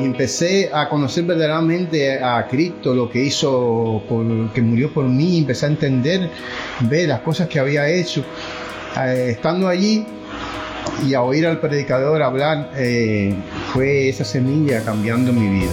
Y empecé a conocer verdaderamente a Cristo, lo que hizo, por, que murió por mí, empecé a entender, ver las cosas que había hecho. Eh, estando allí y a oír al predicador hablar, eh, fue esa semilla cambiando mi vida.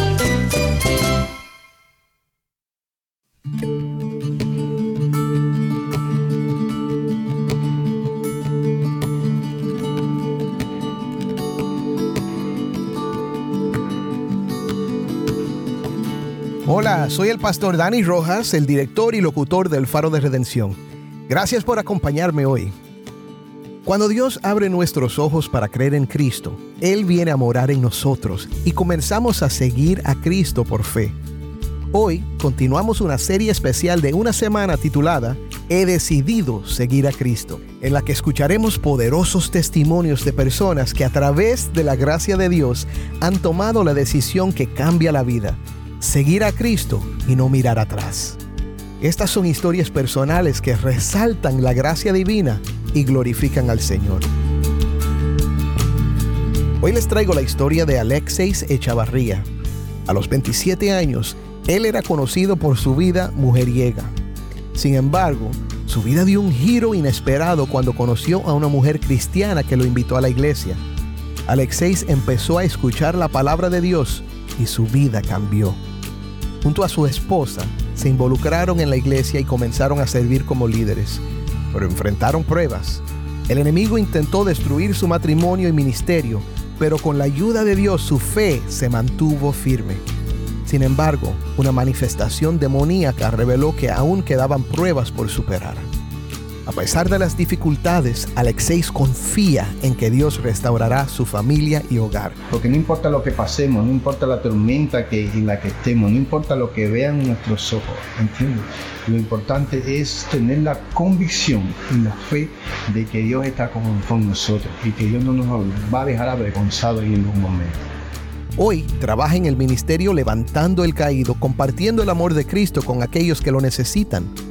Soy el pastor Dani Rojas, el director y locutor del Faro de Redención. Gracias por acompañarme hoy. Cuando Dios abre nuestros ojos para creer en Cristo, Él viene a morar en nosotros y comenzamos a seguir a Cristo por fe. Hoy continuamos una serie especial de una semana titulada He decidido seguir a Cristo, en la que escucharemos poderosos testimonios de personas que a través de la gracia de Dios han tomado la decisión que cambia la vida, seguir a Cristo y no mirar atrás. Estas son historias personales que resaltan la gracia divina y glorifican al Señor. Hoy les traigo la historia de Alexeis Echavarría. A los 27 años, él era conocido por su vida mujeriega. Sin embargo, su vida dio un giro inesperado cuando conoció a una mujer cristiana que lo invitó a la iglesia. Alexeis empezó a escuchar la palabra de Dios y su vida cambió. Junto a su esposa, se involucraron en la iglesia y comenzaron a servir como líderes, pero enfrentaron pruebas. El enemigo intentó destruir su matrimonio y ministerio, pero con la ayuda de Dios su fe se mantuvo firme. Sin embargo, una manifestación demoníaca reveló que aún quedaban pruebas por superar. A pesar de las dificultades, Alexeis confía en que Dios restaurará su familia y hogar. Porque no importa lo que pasemos, no importa la tormenta que, en la que estemos, no importa lo que vean nuestros ojos, ¿entiendes? Lo importante es tener la convicción y la fe de que Dios está con, con nosotros y que Dios no nos va a dejar avergonzados en ningún momento. Hoy trabaja en el ministerio levantando el caído, compartiendo el amor de Cristo con aquellos que lo necesitan.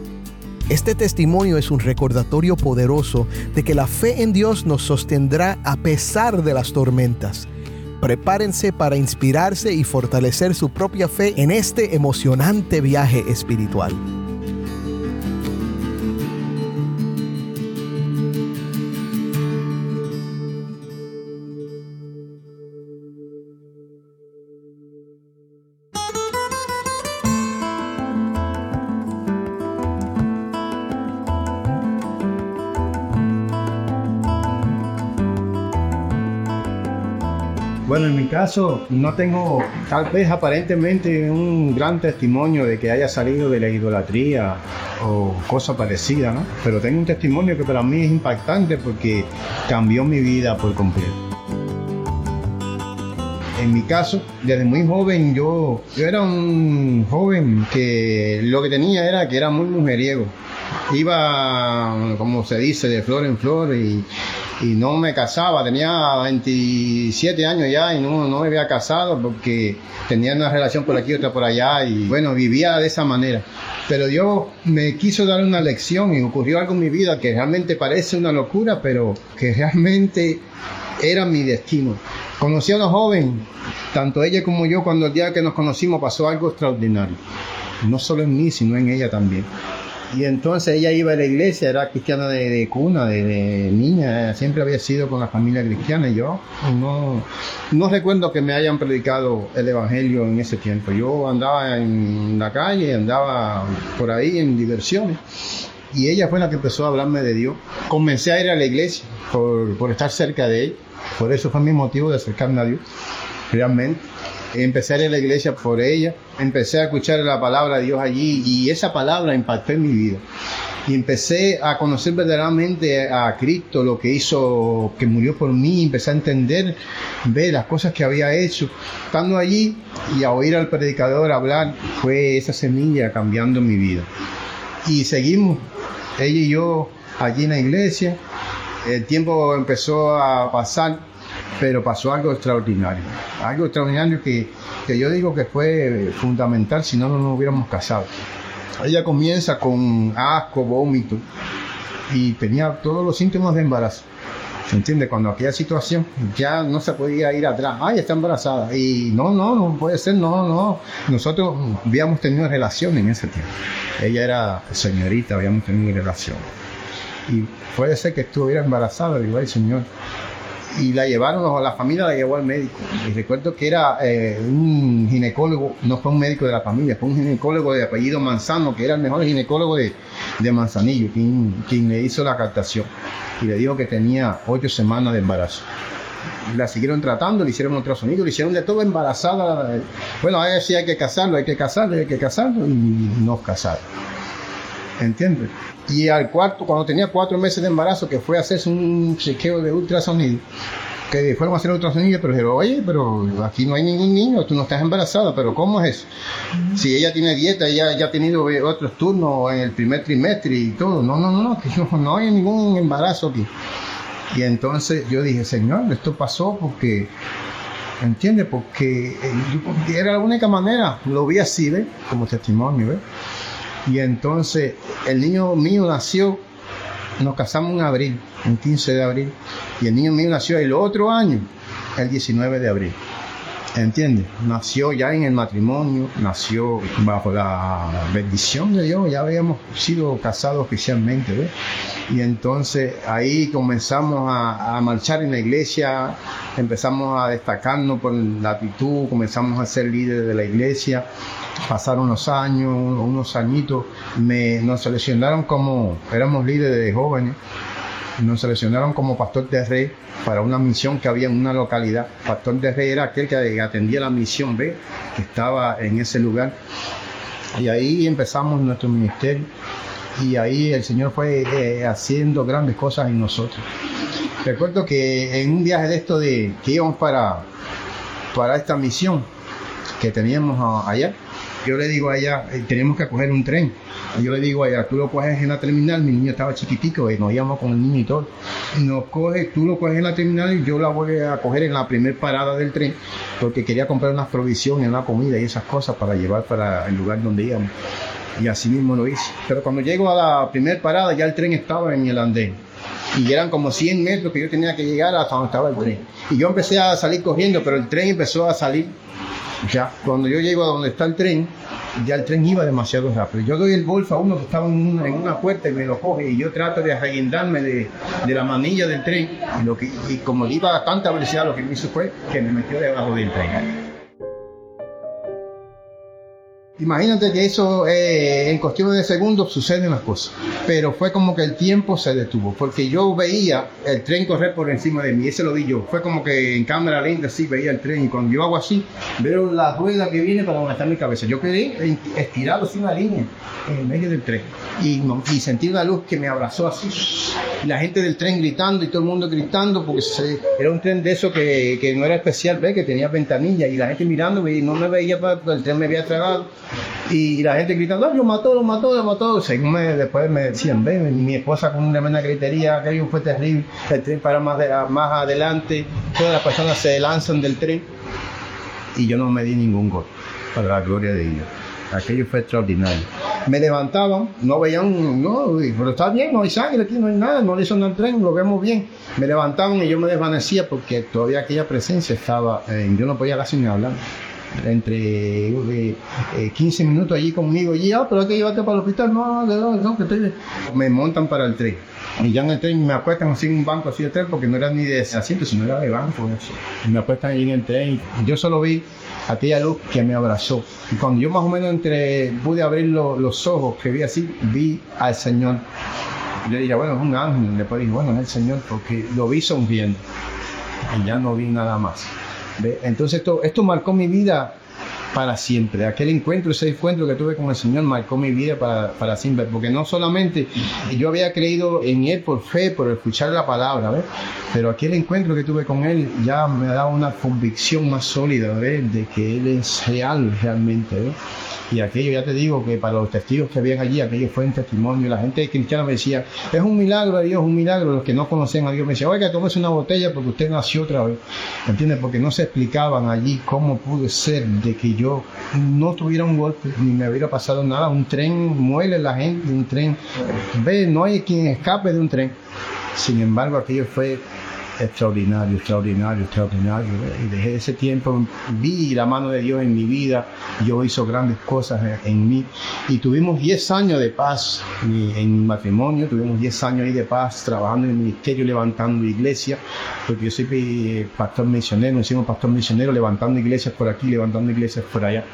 Este testimonio es un recordatorio poderoso de que la fe en Dios nos sostendrá a pesar de las tormentas. Prepárense para inspirarse y fortalecer su propia fe en este emocionante viaje espiritual. Bueno, en mi caso no tengo tal vez aparentemente un gran testimonio de que haya salido de la idolatría o cosa parecida, ¿no? Pero tengo un testimonio que para mí es impactante porque cambió mi vida por completo. En mi caso, desde muy joven yo, yo era un joven que lo que tenía era que era muy mujeriego. Iba, como se dice, de flor en flor y, y no me casaba, tenía 27 años ya y no, no me había casado porque tenía una relación por aquí, otra por allá y bueno, vivía de esa manera. Pero Dios me quiso dar una lección y ocurrió algo en mi vida que realmente parece una locura, pero que realmente era mi destino. Conocí a una joven, tanto ella como yo, cuando el día que nos conocimos pasó algo extraordinario. No solo en mí, sino en ella también. Y entonces ella iba a la iglesia, era cristiana de, de cuna, de, de, niña, siempre había sido con la familia cristiana. Y yo no, no recuerdo que me hayan predicado el evangelio en ese tiempo. Yo andaba en la calle, andaba por ahí en diversiones. Y ella fue la que empezó a hablarme de Dios. Comencé a ir a la iglesia por, por estar cerca de ella. Por eso fue mi motivo de acercarme a Dios, realmente. Empecé a ir a la iglesia por ella, empecé a escuchar la palabra de Dios allí y esa palabra impactó en mi vida. y empecé a conocer verdaderamente a Cristo, lo que hizo, que murió por mí, empecé a entender, ver las cosas que había hecho. Estando allí y a oír al predicador hablar, fue esa semilla cambiando mi vida. Y seguimos, ella y yo, allí en la iglesia. El tiempo empezó a pasar, pero pasó algo extraordinario. Algo extraordinario que, que yo digo que fue fundamental, si no, no nos hubiéramos casado. Ella comienza con asco, vómito y tenía todos los síntomas de embarazo. ¿Se entiende? Cuando aquella situación ya no se podía ir atrás. Ay, está embarazada. Y no, no, no puede ser, no, no. Nosotros habíamos tenido relación en ese tiempo. Ella era señorita, habíamos tenido relación. Y puede ser que estuviera embarazada, digo, ay, señor y la llevaron, la familia la llevó al médico. Y recuerdo que era eh, un ginecólogo, no fue un médico de la familia, fue un ginecólogo de apellido Manzano, que era el mejor ginecólogo de, de Manzanillo, quien, quien, le hizo la captación. Y le dijo que tenía ocho semanas de embarazo. La siguieron tratando, le hicieron ultrasonido, le hicieron de todo embarazada. Bueno, ahí sí hay que casarlo, hay que casarlo, hay que casarlo, y nos casaron. ¿Entiendes? Y al cuarto, cuando tenía cuatro meses de embarazo, que fue a hacerse un chequeo de ultrasonido, que fueron a hacer ultrasonido, pero dijeron, oye, pero aquí no hay ningún niño, tú no estás embarazada, pero ¿cómo es eso? Si ella tiene dieta, ella ya ha tenido otros turnos en el primer trimestre y todo, no, no, no, no, no, no hay ningún embarazo aquí. Y entonces yo dije, Señor, esto pasó porque, ¿entiendes? Porque, porque era la única manera, lo vi así, ¿ves? Como testimonio, ¿ves? Y entonces el niño mío nació, nos casamos en abril, el 15 de abril, y el niño mío nació el otro año, el 19 de abril. ¿Entiendes? Nació ya en el matrimonio, nació bajo la bendición de Dios, ya habíamos sido casados oficialmente, ¿ves? Y entonces ahí comenzamos a, a, marchar en la iglesia, empezamos a destacarnos por la actitud, comenzamos a ser líderes de la iglesia, pasaron los años, unos añitos, me, nos seleccionaron como, éramos líderes de jóvenes, nos seleccionaron como pastor de rey para una misión que había en una localidad. Pastor de rey era aquel que atendía la misión B, que estaba en ese lugar. Y ahí empezamos nuestro ministerio y ahí el Señor fue eh, haciendo grandes cosas en nosotros. Recuerdo que en un viaje de esto de que íbamos para, para esta misión que teníamos allá, yo le digo a ella, eh, tenemos que coger un tren. Yo le digo a ella, tú lo coges en la terminal, mi niño estaba chiquitico y nos íbamos con el niño y todo. Nos coge, tú lo coges en la terminal y yo la voy a coger en la primera parada del tren porque quería comprar unas provisiones, una comida y esas cosas para llevar para el lugar donde íbamos. Y así mismo lo hice. Pero cuando llego a la primera parada ya el tren estaba en el andén y eran como 100 metros que yo tenía que llegar hasta donde estaba el tren. Y yo empecé a salir corriendo, pero el tren empezó a salir ya, cuando yo llego a donde está el tren, ya el tren iba demasiado rápido. Yo doy el bolso a uno que estaba en una, en una puerta y me lo coge y yo trato de arreguindarme de, de, la manilla del tren y, lo que, y como iba a tanta velocidad lo que me hizo fue que me metió debajo del tren. Imagínate que eso eh, en cuestiones de segundos suceden las cosas, pero fue como que el tiempo se detuvo, porque yo veía el tren correr por encima de mí, ese lo vi yo, fue como que en cámara lenta sí veía el tren y cuando yo hago así, veo la rueda que viene para donde mi cabeza, yo quedé estirado sin una línea en medio del tren y, y sentí una luz que me abrazó así, la gente del tren gritando y todo el mundo gritando porque era un tren de eso que, que no era especial, ¿ves? que tenía ventanilla y la gente mirando y no me veía porque el tren me había tragado y la gente gritando, ¡ay, lo mató, lo mató, lo mató! Según me, después me decían, ven, mi esposa con una tremenda gritería, aquello fue terrible, el tren para más, más adelante, todas las personas se lanzan del tren y yo no me di ningún gol, para la gloria de Dios. Aquello fue extraordinario. Me levantaban, no veían, no, pero está bien, no hay sangre aquí, no hay nada, no le son al tren, lo vemos bien. Me levantaban y yo me desvanecía porque todavía aquella presencia estaba, eh, yo no podía casi ni hablar entre eh, eh, 15 minutos allí conmigo y ah, pero hay que llevarte para el hospital, no, no, no, que estoy... me montan para el tren. Y ya en el tren me acuestan así en un banco así de tren porque no era ni de asiento, sino era de banco. Eso. Me acuestan ahí en el tren yo solo vi aquella luz que me abrazó. Y cuando yo más o menos entre pude abrir lo, los ojos, que vi así, vi al Señor. Y le dije, bueno, es un ángel. Después dije, bueno, es el Señor, porque lo vi sonriendo. Y ya no vi nada más. ¿Ve? Entonces esto, esto marcó mi vida para siempre. Aquel encuentro, ese encuentro que tuve con el Señor marcó mi vida para, para siempre, porque no solamente yo había creído en Él por fe, por escuchar la palabra, ¿ves? pero aquel encuentro que tuve con Él ya me ha dado una convicción más sólida ¿ves? de que Él es real realmente. ¿ves? Y aquello, ya te digo, que para los testigos que habían allí, aquello fue un testimonio. La gente cristiana me decía, es un milagro a Dios, un milagro. Los que no conocían a Dios me decían, oiga, tómese una botella porque usted nació otra vez. ¿Entiendes? Porque no se explicaban allí cómo pude ser de que yo no tuviera un golpe, ni me hubiera pasado nada. Un tren muele la gente, un tren. Ve, no hay quien escape de un tren. Sin embargo, aquello fue extraordinario, extraordinario, extraordinario. Y desde ese tiempo vi la mano de Dios en mi vida, Dios hizo grandes cosas en mí. Y tuvimos 10 años de paz en mi matrimonio, tuvimos 10 años ahí de paz trabajando en el ministerio, levantando iglesias, porque yo soy eh, pastor misionero, nos hicimos pastor misionero, levantando iglesias por aquí, levantando iglesias por allá.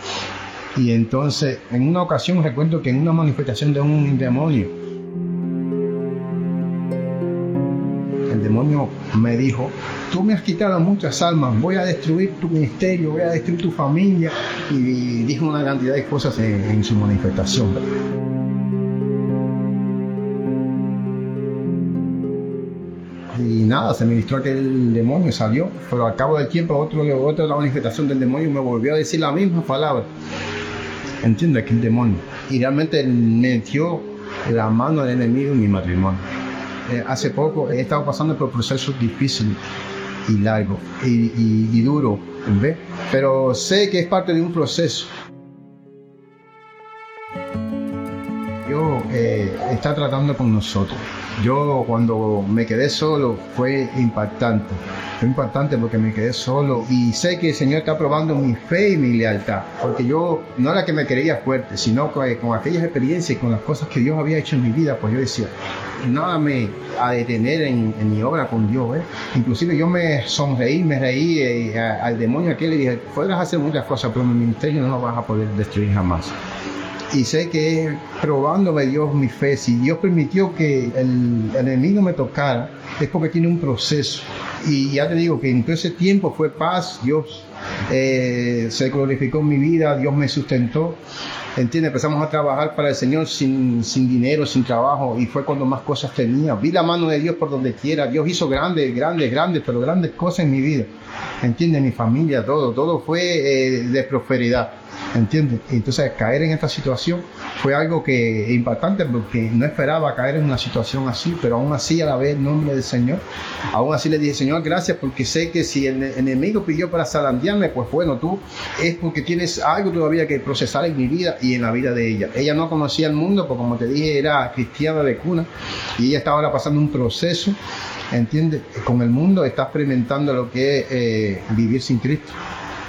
Y entonces, en una ocasión recuerdo que en una manifestación de un demonio, el demonio me dijo, tú me has quitado muchas almas, voy a destruir tu ministerio, voy a destruir tu familia. Y dijo una cantidad de cosas en, su manifestación. y nada, se ministró que el demonio salió, pero al cabo del tiempo otro, otra manifestación del demonio me volvió a decir la misma palabra. Entiende que el demonio. Y realmente metió la mano del enemigo en mi matrimonio. Eh, hace poco he estado pasando por procesos difíciles y largos y, y, duros, pero sé que es parte de un proceso. Dios eh, está tratando con nosotros. Yo cuando me quedé solo fue impactante. Fue impactante porque me quedé solo y sé que el Señor está probando mi fe y mi lealtad. Porque yo no era que me creía fuerte, sino que con aquellas experiencias y con las cosas que Dios había hecho en mi vida, pues yo decía, nada me a detener en, mi obra con Dios. ¿eh? Inclusive yo me sonreí, me reí eh, al demonio aquel le dije, podrás hacer muchas cosas, pero mi ministerio no lo vas a poder destruir jamás y sé que probándome Dios mi fe, si Dios permitió que el, enemigo me tocara, es porque tiene un proceso. Y ya te digo que en todo ese tiempo fue paz, Dios eh, se glorificó en mi vida, Dios me sustentó. ¿Entiendes? Empezamos a trabajar para el Señor sin, sin dinero, sin trabajo, y fue cuando más cosas tenía. Vi la mano de Dios por donde quiera. Dios hizo grandes, grandes, grandes, pero grandes cosas en mi vida. ¿Entiendes? Mi familia, todo, todo fue eh, de prosperidad. ¿Entiendes? Entonces caer en esta situación fue algo que impactante porque no esperaba caer en una situación así, pero aún así a la vez en nombre del Señor, aún así le dije, Señor, gracias porque sé que si el enemigo pidió para zarandearme, pues bueno, tú es porque tienes algo todavía que procesar en mi vida y en la vida de ella. Ella no conocía el mundo, porque como te dije, era cristiana de cuna y ella está ahora pasando un proceso, ¿entiendes? Con el mundo está experimentando lo que es eh, vivir sin Cristo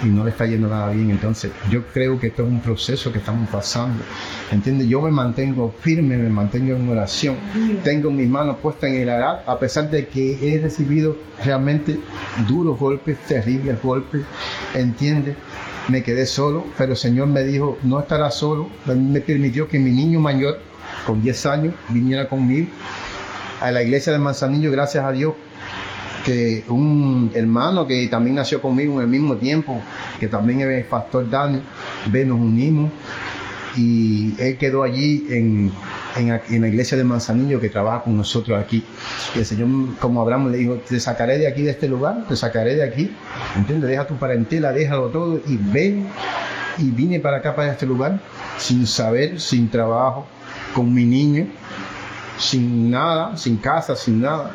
y no le está yendo nada bien. Entonces, yo creo que esto es un proceso que estamos pasando. ¿Entiendes? Yo me mantengo firme, me mantengo en oración. Tengo mis manos puestas en el arad, a pesar de que he recibido realmente duros golpes, terribles golpes. ¿Entiendes? Me quedé solo, pero el Señor me dijo, no estarás solo. Me permitió que mi niño mayor, con 10 años, viniera conmigo a la iglesia de Manzanillo, gracias a Dios, que un hermano que también nació conmigo en el mismo tiempo, que también es pastor Dani, ve, nos unimos y él quedó allí en, en, la iglesia de Manzanillo que trabaja con nosotros aquí. Y el Señor, como Abraham le dijo, te sacaré de aquí, de este lugar, te sacaré de aquí, ¿entiendes? Deja tu parentela, déjalo todo y ven. Y vine para acá, para este lugar, sin saber, sin trabajo, con mi niño, sin nada, sin casa, sin nada.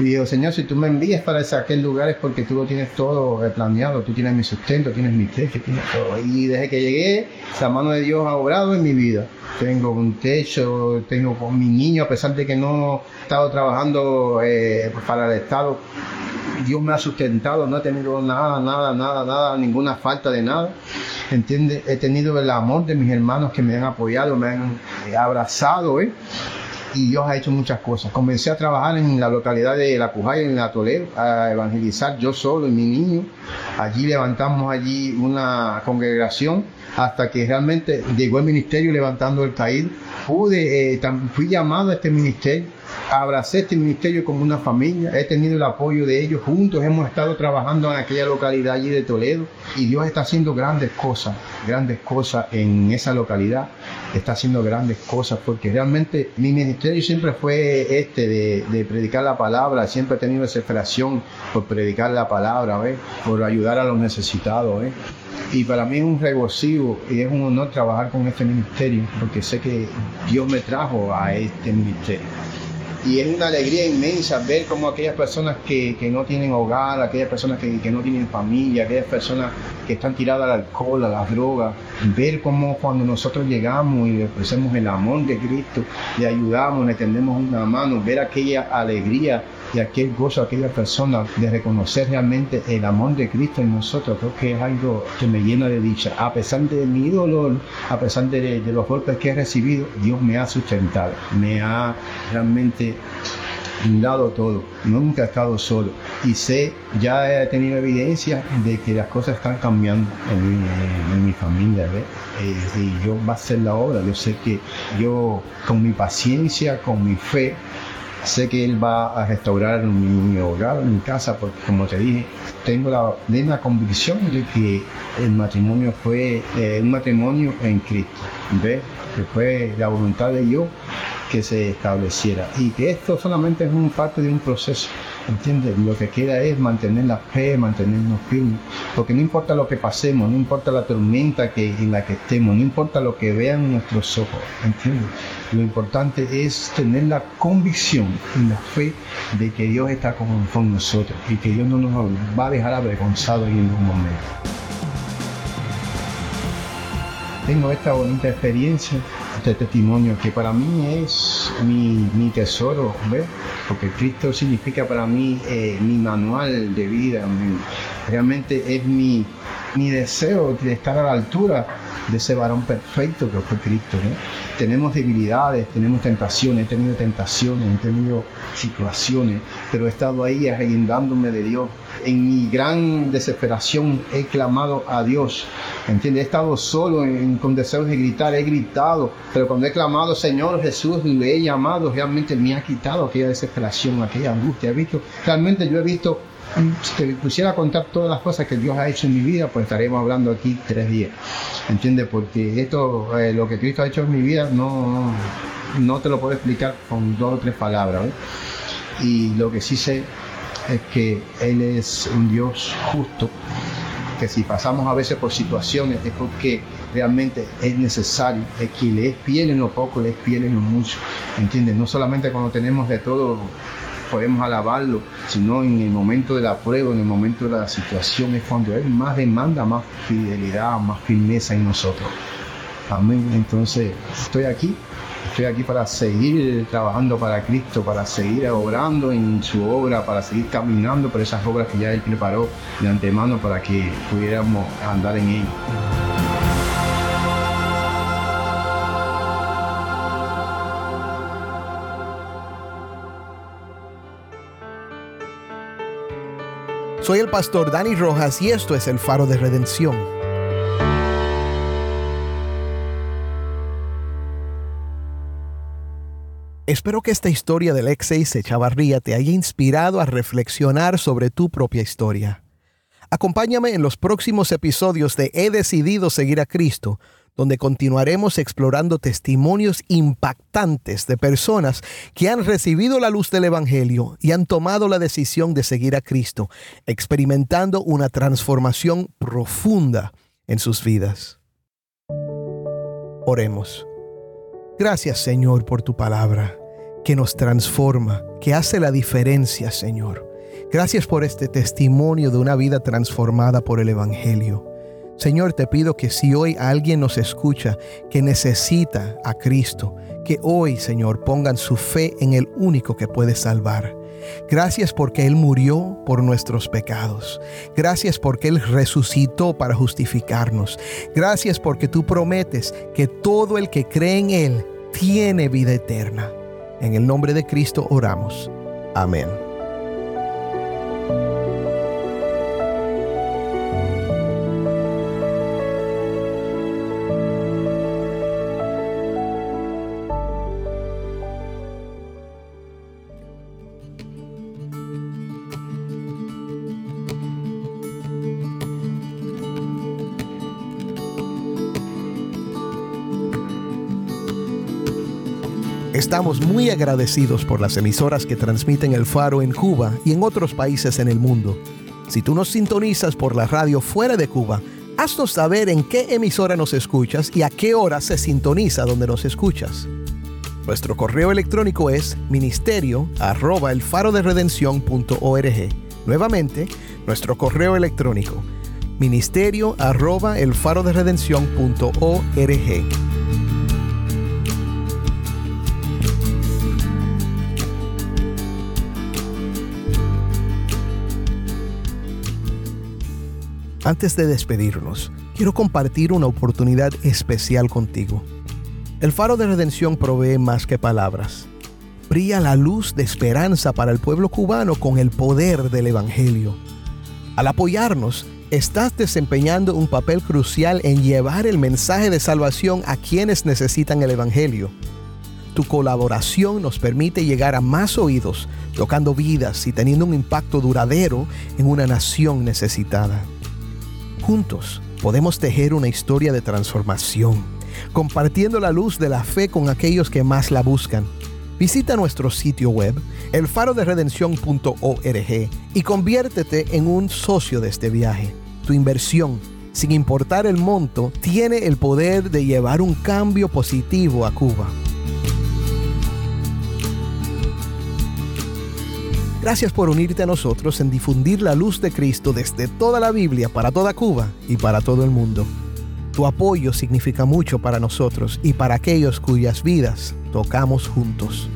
Y digo, Señor, si tú me envías para ese, aquel lugar es porque tú lo tienes todo planeado, tú tienes mi sustento, tienes mi techo, tienes todo. Y desde que llegué, la mano de Dios ha obrado en mi vida. Tengo un techo, tengo con mi niño, a pesar de que no he estado trabajando eh, para el Estado, Dios me ha sustentado, no he tenido nada, nada, nada, nada, ninguna falta de nada. ¿Entiendes? He tenido el amor de mis hermanos que me han apoyado, me han abrazado, ¿eh? Y Dios ha hecho muchas cosas. Comencé a trabajar en la localidad de La Pujaya, en la Toledo, a evangelizar yo solo y mi niño. Allí levantamos allí una congregación hasta que realmente llegó el ministerio levantando el caído. Pude, eh, fui llamado a este ministerio abracé este ministerio como una familia, he tenido el apoyo de ellos, juntos hemos estado trabajando en aquella localidad allí de Toledo y Dios está haciendo grandes cosas, grandes cosas en esa localidad, está haciendo grandes cosas porque realmente mi ministerio siempre fue este de, predicar la palabra, siempre he tenido desesperación por predicar la palabra, por ayudar a los necesitados. Y para mí es un regocijo y es un honor trabajar con este ministerio porque sé que Dios me trajo a este ministerio y es una alegría inmensa ver cómo aquellas personas que, que no tienen hogar, aquellas personas que, que, no tienen familia, aquellas personas que están tiradas al alcohol, a las drogas, ver cómo cuando nosotros llegamos y le ofrecemos el amor de Cristo, le ayudamos, le tendemos una mano, ver aquella alegría y aquel gozo aquella persona de reconocer realmente el amor de Cristo en nosotros, creo que es algo que me llena de dicha. A pesar de mi dolor, a pesar de, los golpes que he recibido, Dios me ha sustentado, me ha realmente dado todo, nunca he estado solo. Y sé, ya he tenido evidencia de que las cosas están cambiando en mi, familia eh, y yo va a ser la obra, yo sé que yo con mi paciencia, con mi fe, sé que Él va a restaurar mi, hogar, mi casa, porque como te dije, tengo la plena convicción de que el matrimonio fue eh, un matrimonio en Cristo, ¿ves? que fue la voluntad de Dios que se estableciera y que esto solamente es un parte de un proceso, ¿entiendes? Lo que queda es mantener la fe, mantenernos firmes, porque no importa lo que pasemos, no importa la tormenta en la que estemos, no importa lo que vean nuestros ojos, ¿entiendes? Lo importante es tener la convicción y la fe de que Dios está con, nosotros y que Dios no nos va a dejar avergonzados en ningún momento. Tengo esta bonita experiencia este testimonio que para mí es mi, mi tesoro, ¿ves? Porque Cristo significa para mí eh, mi manual de vida, realmente es mi, mi deseo de estar a la altura de ese varón perfecto que fue Cristo. ¿no? Tenemos debilidades, tenemos tentaciones, he tenido tentaciones, he tenido situaciones, pero he estado ahí arreguindándome de Dios. En mi gran desesperación he clamado a Dios. ¿Entiendes? He estado solo en, con deseos de gritar, he gritado, pero cuando he clamado, Señor Jesús, le he llamado, realmente me ha quitado aquella desesperación, aquella angustia. He visto, realmente yo he visto si te pusiera a contar todas las cosas que Dios ha hecho en mi vida, pues estaremos hablando aquí tres días. ¿Entiendes? Porque esto, eh, lo que Cristo ha hecho en mi vida, no, no te lo puedo explicar con dos o tres palabras. ¿eh? Y lo que sí sé es que Él es un Dios justo, que si pasamos a veces por situaciones es porque realmente es necesario, es que le es fiel en lo poco, le es fiel en lo mucho. ¿Entiendes? No solamente cuando tenemos de todo podemos alabarlo, sino en el momento de la prueba, en el momento de la situación, es cuando Él más demanda más fidelidad, más firmeza en nosotros. Amén. Entonces, estoy aquí, estoy aquí para seguir trabajando para Cristo, para seguir obrando en su obra, para seguir caminando por esas obras que ya Él preparó de antemano para que pudiéramos andar en ellas. Soy el pastor Dani Rojas y esto es el faro de redención. Espero que esta historia del ex 6 Echavarría te haya inspirado a reflexionar sobre tu propia historia. Acompáñame en los próximos episodios de He decidido seguir a Cristo, donde continuaremos explorando testimonios impactantes de personas que han recibido la luz del Evangelio y han tomado la decisión de seguir a Cristo, experimentando una transformación profunda en sus vidas. Oremos. Gracias Señor por tu palabra, que nos transforma, que hace la diferencia Señor. Gracias por este testimonio de una vida transformada por el Evangelio. Señor, te pido que si hoy alguien nos escucha que necesita a Cristo, que hoy, Señor, pongan su fe en el único que puede salvar. Gracias porque Él murió por nuestros pecados. Gracias porque Él resucitó para justificarnos. Gracias porque tú prometes que todo el que cree en Él tiene vida eterna. En el nombre de Cristo oramos. Amén. Estamos muy agradecidos por las emisoras que transmiten el faro en Cuba y en otros países en el mundo. Si tú nos sintonizas por la radio fuera de Cuba, haznos saber en qué emisora nos escuchas y a qué hora se sintoniza donde nos escuchas. Nuestro correo electrónico es ministerio arroba el faro de Nuevamente, nuestro correo electrónico ministerio arroba el faro de Antes de despedirnos, quiero compartir una oportunidad especial contigo. El faro de redención provee más que palabras. Brilla la luz de esperanza para el pueblo cubano con el poder del Evangelio. Al apoyarnos, estás desempeñando un papel crucial en llevar el mensaje de salvación a quienes necesitan el Evangelio. Tu colaboración nos permite llegar a más oídos, tocando vidas y teniendo un impacto duradero en una nación necesitada. Juntos podemos tejer una historia de transformación, compartiendo la luz de la fe con aquellos que más la buscan. Visita nuestro sitio web, elfaroderedención.org, y conviértete en un socio de este viaje. Tu inversión, sin importar el monto, tiene el poder de llevar un cambio positivo a Cuba. Gracias por unirte a nosotros en difundir la luz de Cristo desde toda la Biblia para toda Cuba y para todo el mundo. Tu apoyo significa mucho para nosotros y para aquellos cuyas vidas tocamos juntos.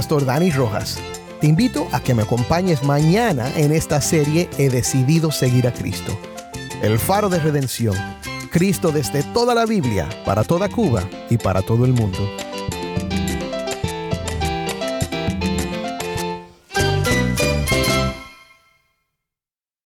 Pastor Dani Rojas. Te invito a que me acompañes mañana en esta serie He decidido seguir a Cristo. El faro de redención. Cristo desde toda la Biblia, para toda Cuba y para todo el mundo.